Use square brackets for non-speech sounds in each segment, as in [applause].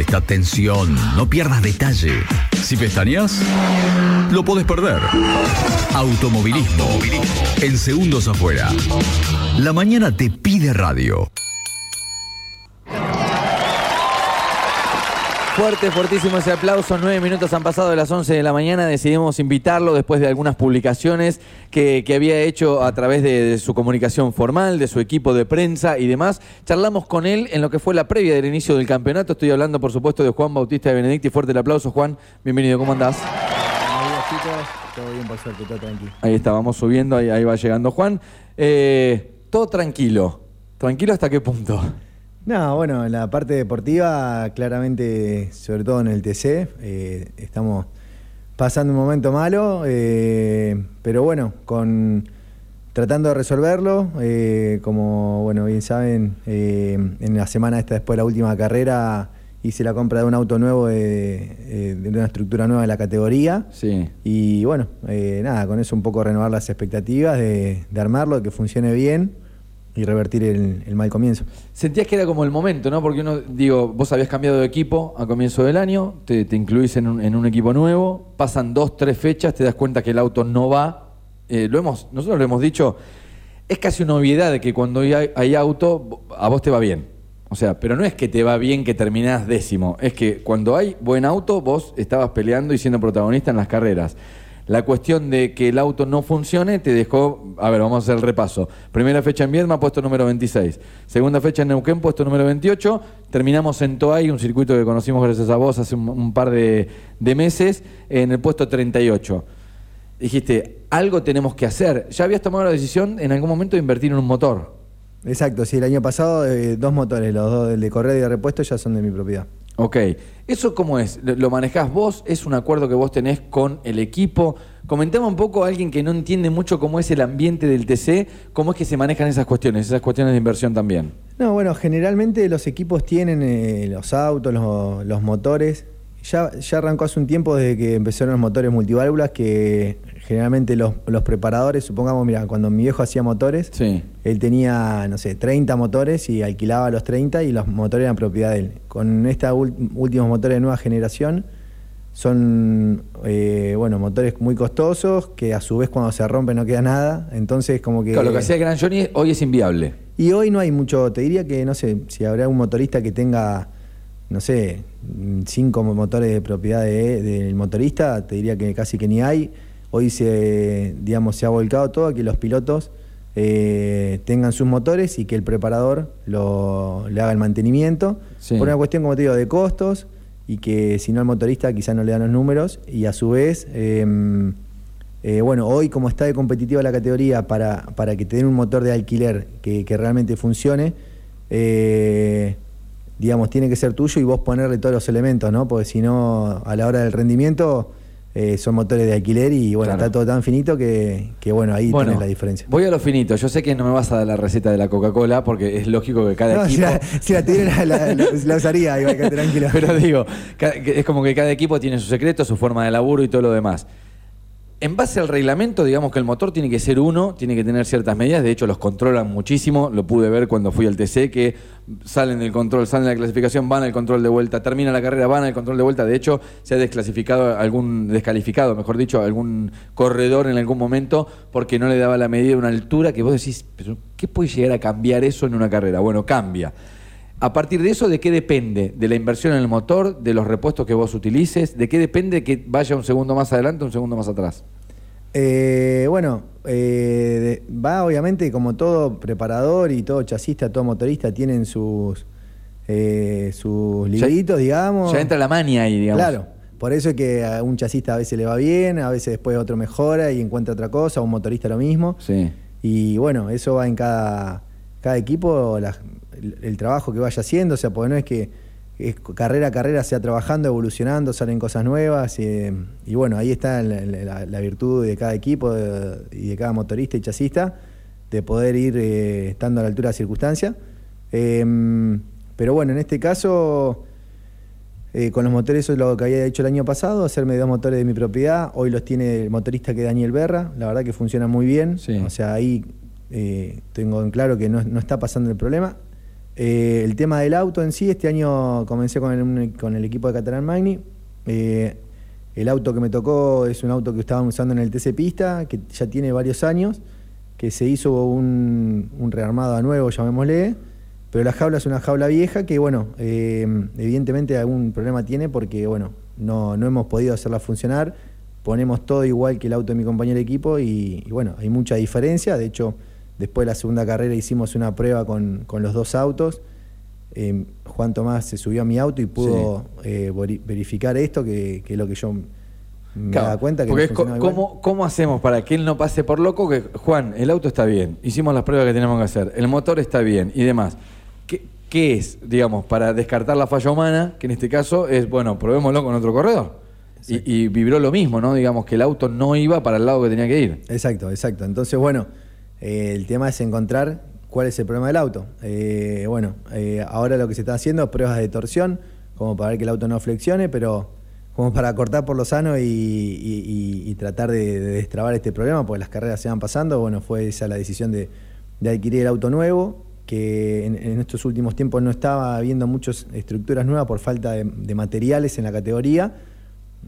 Presta atención, no pierdas detalle. Si pestañas, lo podés perder. Automovilismo. En segundos afuera. La mañana te pide radio. Fuerte, fuertísimo ese aplauso. Nueve minutos han pasado de las 11 de la mañana. Decidimos invitarlo después de algunas publicaciones que, que había hecho a través de, de, su comunicación formal, de su equipo de prensa y demás. Charlamos con él en lo que fue la previa del inicio del campeonato. Estoy hablando, por supuesto, de Juan Bautista de Benedicti. Fuerte el aplauso, Juan. Bienvenido, ¿cómo andás? Todo bien, por suerte, todo tranquilo. Ahí está, vamos subiendo, ahí, ahí va llegando Juan. Eh, todo tranquilo. ¿Tranquilo hasta qué punto? No, bueno, en la parte deportiva, claramente, sobre todo en el TC, eh, estamos pasando un momento malo, eh, pero bueno, con tratando de resolverlo. Eh, como bueno, bien saben, eh, en la semana esta después de la última carrera hice la compra de un auto nuevo de, de una estructura nueva de la categoría. Sí. Y bueno, eh, nada, con eso un poco renovar las expectativas de, de armarlo, de que funcione bien y revertir el, mal comienzo. Sentías que era como el momento, ¿no? Porque uno, digo, vos habías cambiado de equipo a comienzo del año, te, te incluís en un, en un, equipo nuevo, pasan dos, tres fechas, te das cuenta que el auto no va. Eh, lo hemos, nosotros lo hemos dicho, es casi una obviedad de que cuando hay, hay, auto, a vos te va bien. O sea, pero no es que te va bien que terminás décimo, es que cuando hay buen auto, vos estabas peleando y siendo protagonista en las carreras. La cuestión de que el auto no funcione te dejó, a ver, vamos a hacer el repaso. Primera fecha en Viedma, puesto número 26. Segunda fecha en Neuquén, puesto número 28. Terminamos en Toay, un circuito que conocimos gracias a vos hace un, un par de, meses, en el puesto 38. Dijiste, algo tenemos que hacer. ¿Ya habías tomado la decisión en algún momento de invertir en un motor? Exacto, sí, el año pasado eh, dos motores, los dos, de correa y de repuesto, ya son de mi propiedad. Ok, ¿eso cómo es? ¿Lo manejás vos? ¿Es un acuerdo que vos tenés con el equipo? Comentame un poco a alguien que no entiende mucho cómo es el ambiente del TC, cómo es que se manejan esas cuestiones, esas cuestiones de inversión también. No, bueno, generalmente los equipos tienen eh, los autos, los, los motores. Ya, ya, arrancó hace un tiempo desde que empezaron los motores multiválvulas que generalmente los, los, preparadores, supongamos, mira, cuando mi viejo hacía motores, sí. él tenía, no sé, 30 motores y alquilaba los 30 y los motores eran propiedad de él. Con estos últimos motores de nueva generación, son, eh, bueno, motores muy costosos que a su vez cuando se rompen no queda nada. Entonces, como que. Claro, lo que hacía Gran Johnny hoy es inviable. Y hoy no hay mucho, te diría que, no sé, si habrá un motorista que tenga, no sé, cinco motores de propiedad del de, motorista, te diría que casi que ni hay. Hoy se, digamos, se ha volcado todo a que los pilotos eh, tengan sus motores y que el preparador lo, le haga el mantenimiento. Sí. Por una cuestión, como te digo, de costos y que si no el motorista quizás no le dan los números y a su vez, eh, eh, bueno, hoy como está de competitiva la categoría para, para que te den un motor de alquiler que, que realmente funcione, eh, digamos, tiene que ser tuyo y vos ponerle todos los elementos, ¿no? Porque si no, a la hora del rendimiento... Eh, son motores de alquiler y bueno, claro. está todo tan finito que, que bueno, ahí bueno, tenés la diferencia. Voy a lo finito, yo sé que no me vas a dar la receta de la Coca-Cola porque es lógico que cada no, equipo... Si la, si la tuviera, la, la, la, usaría, iba a quedar tranquilo. Pero digo, es como que cada equipo tiene su secreto, su forma de laburo y todo lo demás. En base al reglamento, digamos que el motor tiene que ser uno, tiene que tener ciertas medidas, de hecho los controlan muchísimo, lo pude ver cuando fui al TC, que salen del control, salen de la clasificación, van al control de vuelta, termina la carrera, van al control de vuelta, de hecho se ha desclasificado algún, descalificado, mejor dicho, algún corredor en algún momento porque no le daba la medida de una altura que vos decís, pero ¿qué puede llegar a cambiar eso en una carrera? Bueno, cambia. A partir de eso, ¿de qué depende? ¿De la inversión en el motor? ¿De los repuestos que vos utilices? ¿De qué depende que vaya un segundo más adelante o un segundo más atrás? Eh, bueno, eh, va obviamente como todo preparador y todo chasista, todo motorista tienen sus, eh, sus libritos, ya, digamos. Ya entra la mania ahí, digamos. Claro, por eso es que a un chasista a veces le va bien, a veces después otro mejora y encuentra otra cosa, a un motorista lo mismo. Sí. Y bueno, eso va en cada, cada equipo, la, el, el, trabajo que vaya haciendo, o sea, porque no es que es carrera a carrera se va trabajando, evolucionando, salen cosas nuevas y, y bueno, ahí está la, la, la, virtud de cada equipo de, y de cada motorista y chasista de poder ir eh, estando a la altura de la circunstancia. Eh, pero bueno, en este caso, eh, con los motores, eso es lo que había hecho el año pasado, hacerme dos motores de mi propiedad. Hoy los tiene el motorista que es Daniel Berra, la verdad que funciona muy bien. Sí. O sea, ahí eh, tengo en claro que no, no está pasando el problema. Eh, el tema del auto en sí, este año comencé con el, equipo de Catalan Magni. Eh, el auto que me tocó es un auto que estaban usando en el TC Pista, que ya tiene varios años, que se hizo un, un rearmado a nuevo, llamémosle, pero la jaula es una jaula vieja que, bueno, eh, evidentemente algún problema tiene porque, bueno, no, no hemos podido hacerla funcionar. Ponemos todo igual que el auto de mi compañero de equipo y, y bueno, hay mucha diferencia. De hecho, después de la segunda carrera hicimos una prueba con, con los dos autos. Eh, Juan Tomás se subió a mi auto y pudo eh, veri- verificar esto, que, que es lo que yo me Claro, daba cuenta que porque no igual. ¿cómo, ¿Cómo hacemos para que él no pase por loco? Que Juan, el auto está bien, hicimos las pruebas que tenemos que hacer, el motor está bien y demás. ¿Qué, qué es, digamos, para descartar la falla humana? Que en este caso es, bueno, probémoslo con otro corredor. Y, y vibró lo mismo, ¿no? Digamos que el auto no iba para el lado que tenía que ir. Exacto, exacto. Entonces, bueno, eh, el tema es encontrar cuál es el problema del auto. Eh, bueno, eh, ahora lo que se está haciendo es pruebas de torsión, como para ver que el auto no flexione, pero como para cortar por lo sano y, tratar de, de destrabar este problema, porque las carreras se van pasando. Bueno, fue esa la decisión de, adquirir el auto nuevo, que en, estos últimos tiempos no estaba habiendo muchas estructuras nuevas por falta de materiales en la categoría.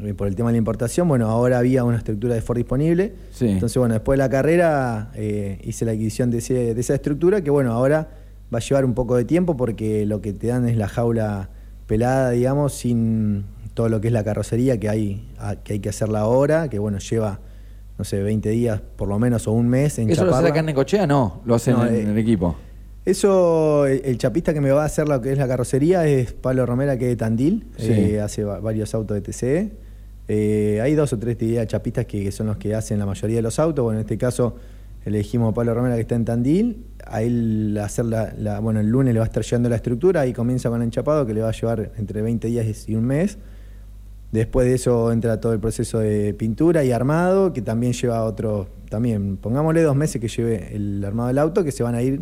Eh, Por el tema de la importación, bueno, ahora había una estructura de Ford disponible. Sí. Entonces, bueno, después de la carrera eh, hice la adquisición de, ese- de esa estructura que, bueno, ahora va a llevar un poco de tiempo porque lo que te dan es la jaula pelada, digamos, sin todo lo que es la carrocería que hay, a- que, hay que hacerla ahora, que, bueno, lleva, no sé, 20 días por lo menos o un mes en ¿Eso lo hace chaparla. la carne cochea? No, lo hacen No, en, eh, en el equipo. Eso, el, el chapista que me va a hacer lo que es la carrocería es Pablo Romera, que es de Tandil, Sí. eh, hace va- varios autos de TCE. Eh, hay dos o tres te diría, chapistas que, son los que hacen la mayoría de los autos. Bueno, en este caso elegimos a Pablo Romera, que está en Tandil. A él hacer la, bueno, el lunes le va a estar llegando la estructura, ahí comienza con el enchapado, que le va a llevar entre 20 días y un mes. Después de eso entra todo el proceso de pintura y armado, que también lleva otro, también, pongámosle dos meses que lleve el armado del auto, que se van a ir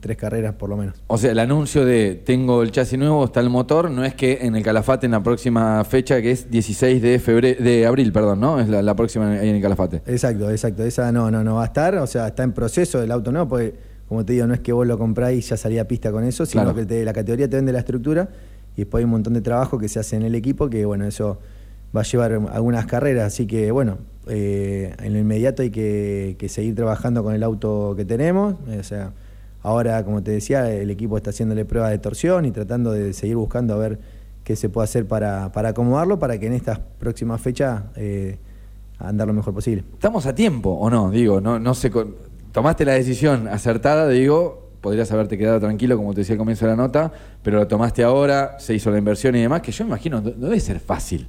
tres carreras por lo menos. O sea, el anuncio de tengo el chasis nuevo, está el motor, no es que en el Calafate en la próxima fecha, que es 16 de febrero, de abril, perdón, ¿no? Es la, la próxima ahí en el Calafate. Exacto, exacto. Esa no, no, no va a estar, o sea, está en proceso el auto nuevo, porque como te digo, no es que vos lo compráis y ya salía a pista con eso, sino Claro. que te- la categoría te vende la estructura y después hay un montón de trabajo que se hace en el equipo, que bueno, eso va a llevar algunas carreras, así que bueno, eh, en lo inmediato hay que, seguir trabajando con el auto que tenemos, eh, o sea, ahora como te decía, el equipo está haciéndole pruebas de torsión y tratando de seguir buscando a ver qué se puede hacer para, acomodarlo, para que en estas próximas fechas eh, andar lo mejor posible. ¿Estamos a tiempo o no? Digo, no, no sé. Tomaste la decisión acertada, digo, podrías haberte quedado tranquilo, como te decía al comienzo de la nota, pero lo tomaste ahora, se hizo la inversión y demás, que yo imagino no no debe ser fácil.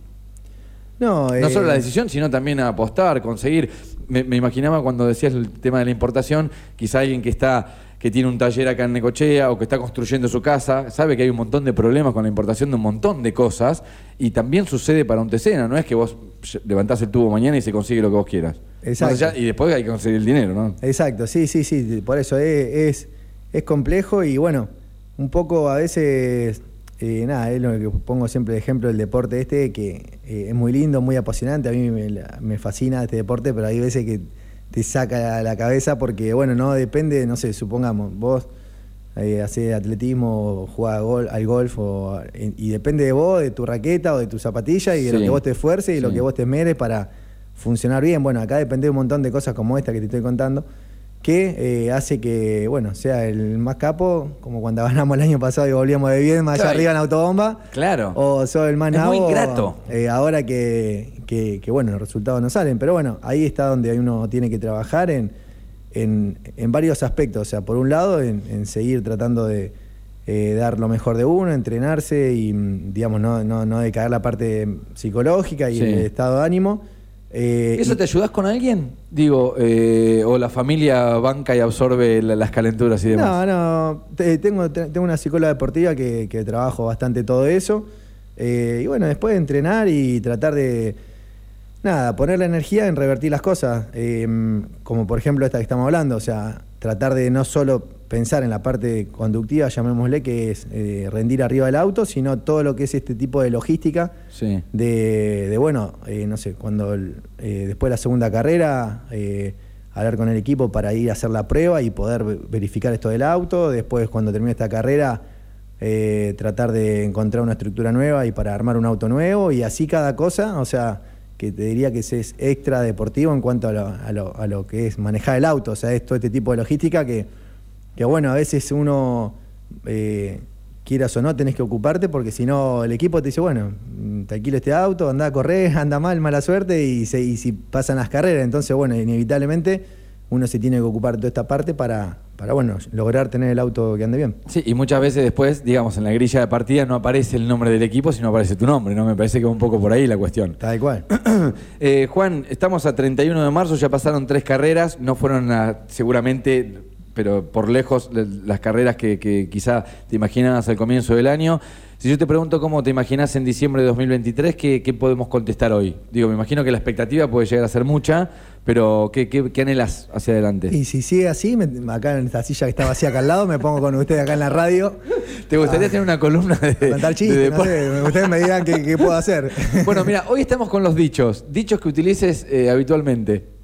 No, No eh, solo la decisión, sino también a apostar, conseguir. Me, me imaginaba cuando decías el tema de la importación, quizá alguien que está que tiene un taller acá en Necochea o que está construyendo su casa, sabe que hay un montón de problemas con la importación de un montón de cosas y también sucede para un TC, no es que vos levantás el tubo mañana y se consigue lo que vos quieras. Exacto. Allá- y después hay que conseguir el dinero, ¿no? Exacto, sí, sí, sí, por eso es, es, es complejo y bueno, un poco a veces, eh, nada, es lo que pongo siempre de ejemplo el deporte este, que eh, es muy lindo, muy apasionante, a mí me, me fascina este deporte, pero hay veces que te saca la, la cabeza porque, bueno, no depende, no sé, supongamos, vos eh, haces atletismo, jugás gol, al golf, o, y depende de vos, de tu raqueta o de tu zapatilla y de lo que vos te esfuerces y lo que vos te esmeres para funcionar bien. Bueno, acá depende de un montón de cosas como esta que te estoy contando, que eh, hace que, bueno, sea el más capo, como cuando ganamos el año pasado y volvíamos de bien más allá arriba en autobomba. Claro. O sos el más Es muy nabo, ingrato. eh, ahora que, que- que, bueno, los resultados no salen. Pero bueno, ahí está donde uno tiene que trabajar en, en, en varios aspectos. O sea, por un lado, en, en seguir tratando de eh, dar lo mejor de uno, entrenarse y, mm, digamos, no, no, no decaer la parte psicológica y Sí. el estado de ánimo. Eh, ¿Eso y- te ayudas con alguien? Digo, eh, o la familia banca y absorbe la- las calenturas y demás. No, no. te- tengo, te- tengo una psicóloga deportiva que, que trabajo bastante todo eso. Eh, y bueno, después de entrenar y tratar de. Nada, poner la energía en revertir las cosas. Eh, como por ejemplo esta que estamos hablando. O sea, tratar de no solo pensar en la parte conductiva, llamémosle, que es eh, rendir arriba del auto, sino todo lo que es este tipo de logística Sí. de, de, bueno, eh, no sé, cuando el- eh, después de la segunda carrera, eh, hablar con el equipo para ir a hacer la prueba y poder ve- verificar esto del auto. Después, cuando termine esta carrera, eh, tratar de encontrar una estructura nueva y para armar un auto nuevo y así cada cosa, o sea, que te diría que es extra deportivo en cuanto a lo, a lo, a lo que es manejar el auto, o sea, es todo este tipo de logística que, que bueno, a veces uno, eh, quieras o no, tenés que ocuparte porque si no el equipo te dice, bueno, te alquilo este auto, anda a correr, [laughs] anda mal, mala suerte y, se- y si pasan las carreras, entonces bueno, inevitablemente uno se tiene que ocupar de toda esta parte para, para bueno, lograr tener el auto que ande bien. Sí, y muchas veces después, digamos, en la grilla de partida no aparece el nombre del equipo, sino aparece tu nombre, ¿no? Me parece que va un poco por ahí la cuestión. Tal cual. [clears throat] Eh, Juan, estamos a 31 de marzo, ya pasaron tres carreras, no fueron a- seguramente, pero por lejos, le- las carreras que, que quizá te imaginabas al comienzo del año. Si yo te pregunto cómo te imaginas en diciembre de 2023, ¿qué, qué podemos contestar hoy? Digo, me imagino que la expectativa puede llegar a ser mucha, pero ¿qué, qué, qué anhelas hacia adelante? Y si sigue así, me- acá en esta silla que está vacía acá al lado, me pongo con ustedes acá en la radio. [laughs] ¿Te gustaría tener una columna de, Contar de chistes, no sé, ustedes me dirán qué, qué puedo hacer. [laughs] Bueno, mira, hoy estamos con los dichos. Dichos que utilices eh, habitualmente.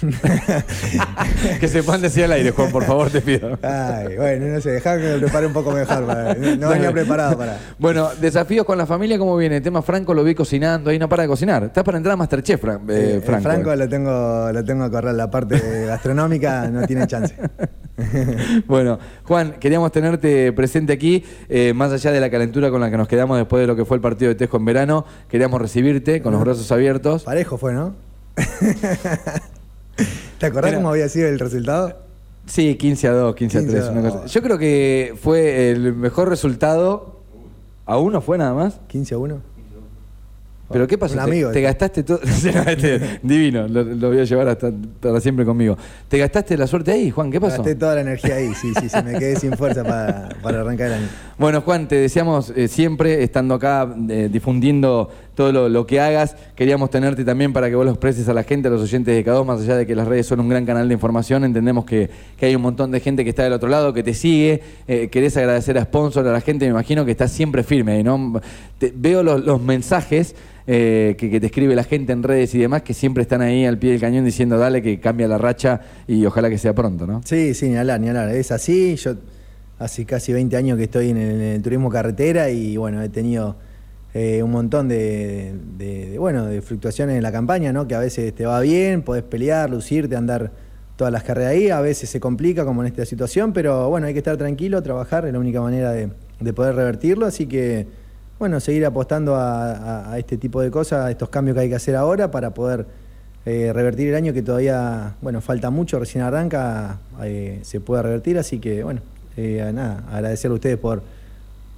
[laughs] que se puedan decir al aire, Juan, por favor, te pido. Ay, bueno, no sé, dejá que me prepare un poco mejor. para- no venía preparado para. Bueno, desafíos con la familia, ¿cómo viene? Tema Franco lo vi cocinando, ahí no para de cocinar. Estás para entrar a Masterchef, Fran- eh, Eh, Franco. Franco lo tengo, lo tengo a correr, la parte gastronómica no tiene chance. [laughs] bueno, Juan, queríamos tenerte presente aquí, eh, más allá de la calentura con la que nos quedamos después de lo que fue el partido de Tejo en verano, queríamos recibirte con los brazos abiertos. Parejo fue, ¿no? [laughs] ¿Te acordás Era- cómo había sido el resultado? Sí, 15 a 2, 15 a 15 a 3. una 2. cosa. Yo creo que fue el mejor resultado. ¿A uno fue nada más? 15 a 1. ¿Pero qué pasó? Un ¿Te, amigo. te gastaste todo? [laughs] Este, divino, lo, lo voy a llevar hasta para siempre conmigo. ¿Te gastaste la suerte ahí, Juan? ¿Qué pasó? Gasté toda la energía ahí, sí, sí, sí, me quedé sin fuerza para, para arrancar el año. Bueno, Juan, te deseamos eh, siempre, estando acá, eh, difundiendo todo lo, que hagas. Queríamos tenerte también para que vos lo expreses a la gente, a los oyentes de K2, más allá de que las redes son un gran canal de información. Entendemos que, que hay un montón de gente que está del otro lado, que te sigue. Eh, querés agradecer a Sponsor, a la gente, me imagino que estás siempre firme. ¿no? Veo los, los mensajes eh, que, te escribe la gente en redes y demás, que siempre están ahí al pie del cañón diciendo, dale, que cambia la racha y ojalá que sea pronto, ¿no? Sí, sí, ni hablar, ni hablar. Es así. Yo hace casi 20 años que estoy en el turismo carretera y bueno, he tenido eh, un montón de, bueno, de fluctuaciones en la campaña, ¿no? Que a veces te va bien, podés pelear, lucirte, andar todas las carreras ahí. A veces se complica como en esta situación, pero bueno, hay que estar tranquilo, trabajar, es la única manera de, de poder revertirlo. Así que bueno, seguir apostando a, este tipo de cosas, a estos cambios que hay que hacer ahora para poder eh, revertir el año que todavía, bueno, falta mucho, recién arranca, eh, se puede revertir, así que bueno, nada, agradecerle a ustedes por,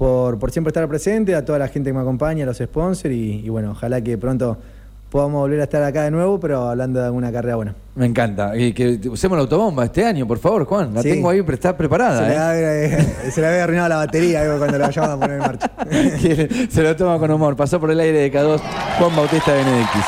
por, por siempre estar presente, a toda la gente que me acompaña, a los sponsors y, y bueno, ojalá que pronto podamos volver a estar acá de nuevo, pero hablando de alguna carrera buena. Me encanta. Y que usemos la autobomba este año, por favor, Juan. La Sí. tengo ahí, está Se preparada. le, ¿eh? había, [laughs] se le había arruinado la batería cuando la vayamos a poner en marcha. [laughs] Se lo toma con humor. Pasó por el aire de K2 Juan Bautista Benedictis.